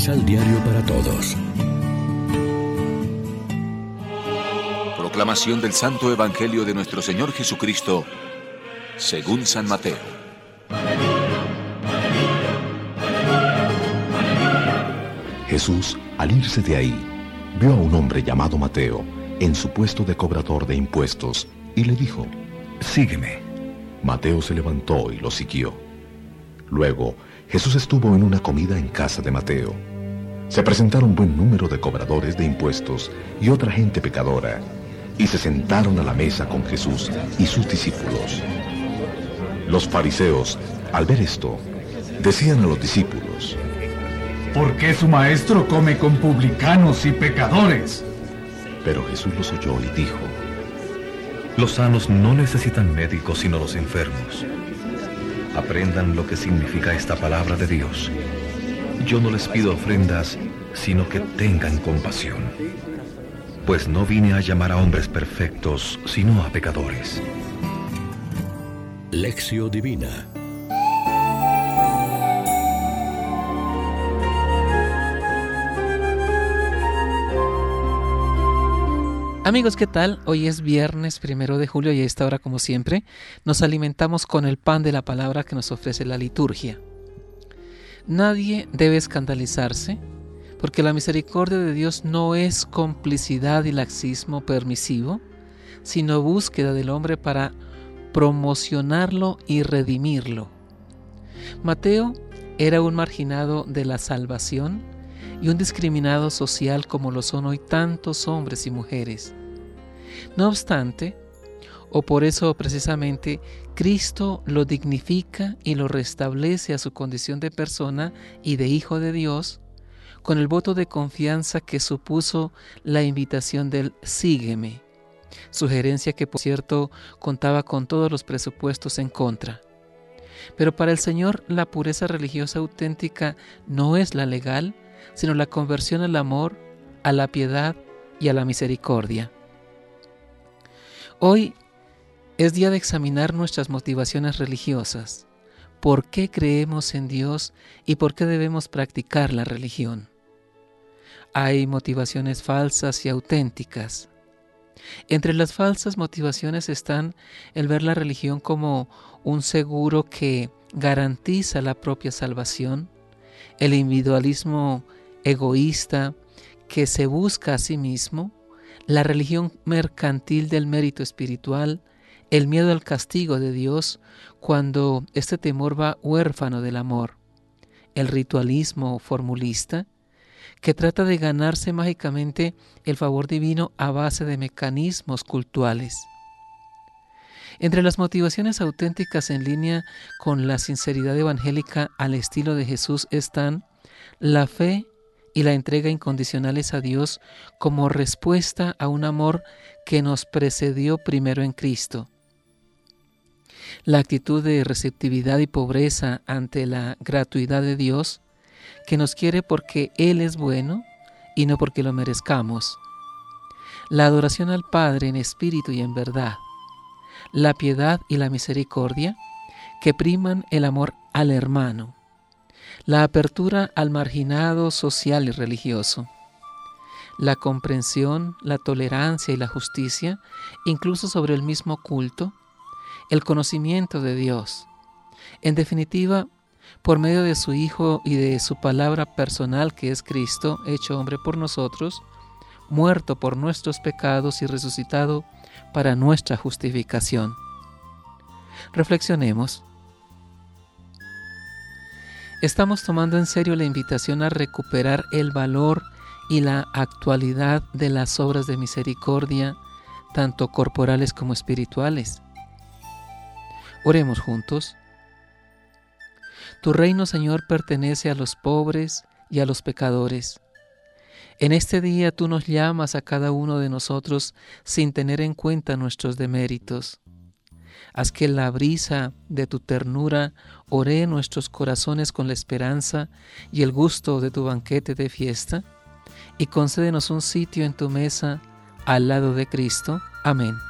Misal Diario para Todos. Proclamación del Santo Evangelio de nuestro Señor Jesucristo, según San Mateo. Jesús, al irse de ahí, vio a un hombre llamado Mateo en su puesto de cobrador de impuestos y le dijo, Sígueme. Mateo se levantó y lo siguió. Luego, Jesús estuvo en una comida en casa de Mateo. Se presentaron buen número de cobradores de impuestos y otra gente pecadora, y se sentaron a la mesa con Jesús y sus discípulos. Los fariseos, al ver esto, decían a los discípulos, ¿Por qué su maestro come con publicanos y pecadores? Pero Jesús los oyó y dijo, Los sanos no necesitan médicos sino los enfermos. Aprendan lo que significa esta palabra de Dios. Yo no les pido ofrendas, sino que tengan compasión. Pues no vine a llamar a hombres perfectos, sino a pecadores. Lección Divina Amigos, ¿qué tal? Hoy es viernes primero de julio y a esta hora, como siempre, nos alimentamos con el pan de la palabra que nos ofrece la liturgia. Nadie debe escandalizarse porque la misericordia de Dios no es complicidad y laxismo permisivo, sino búsqueda del hombre para promocionarlo y redimirlo. Mateo era un marginado de la salvación y un discriminado social como lo son hoy tantos hombres y mujeres. No obstante, o por eso precisamente, Cristo lo dignifica y lo restablece a su condición de persona y de hijo de Dios, con el voto de confianza que supuso la invitación del sígueme, sugerencia que por cierto contaba con todos los presupuestos en contra. Pero para el Señor la pureza religiosa auténtica no es la legal, sino la conversión al amor, a la piedad y a la misericordia. Hoy es día de examinar nuestras motivaciones religiosas. ¿Por qué creemos en Dios y por qué debemos practicar la religión? Hay motivaciones falsas y auténticas. Entre las falsas motivaciones están el ver la religión como un seguro que garantiza la propia salvación, el individualismo egoísta que se busca a sí mismo, la religión mercantil del mérito espiritual, el miedo al castigo de Dios cuando este temor va huérfano del amor, el ritualismo formulista, que trata de ganarse mágicamente el favor divino a base de mecanismos cultuales. Entre las motivaciones auténticas en línea con la sinceridad evangélica al estilo de Jesús están la fe y la entrega incondicionales a Dios como respuesta a un amor que nos precedió primero en Cristo. La actitud de receptividad y pobreza ante la gratuidad de Dios, que nos quiere porque Él es bueno y no porque lo merezcamos. La adoración al Padre en espíritu y en verdad. La piedad y la misericordia, que priman el amor al hermano la apertura al marginado social y religioso, la comprensión, la tolerancia y la justicia, incluso sobre el mismo culto, el conocimiento de Dios. En definitiva, por medio de su Hijo y de su palabra personal que es Cristo, hecho hombre por nosotros, muerto por nuestros pecados y resucitado para nuestra justificación. Reflexionemos. Estamos tomando en serio la invitación a recuperar el valor y la actualidad de las obras de misericordia, tanto corporales como espirituales. Oremos juntos. Tu reino, Señor, pertenece a los pobres y a los pecadores. En este día tú nos llamas a cada uno de nosotros sin tener en cuenta nuestros deméritos. Haz que la brisa de tu ternura ore nuestros corazones con la esperanza y el gusto de tu banquete de fiesta, y concédenos un sitio en tu mesa al lado de Cristo. Amén.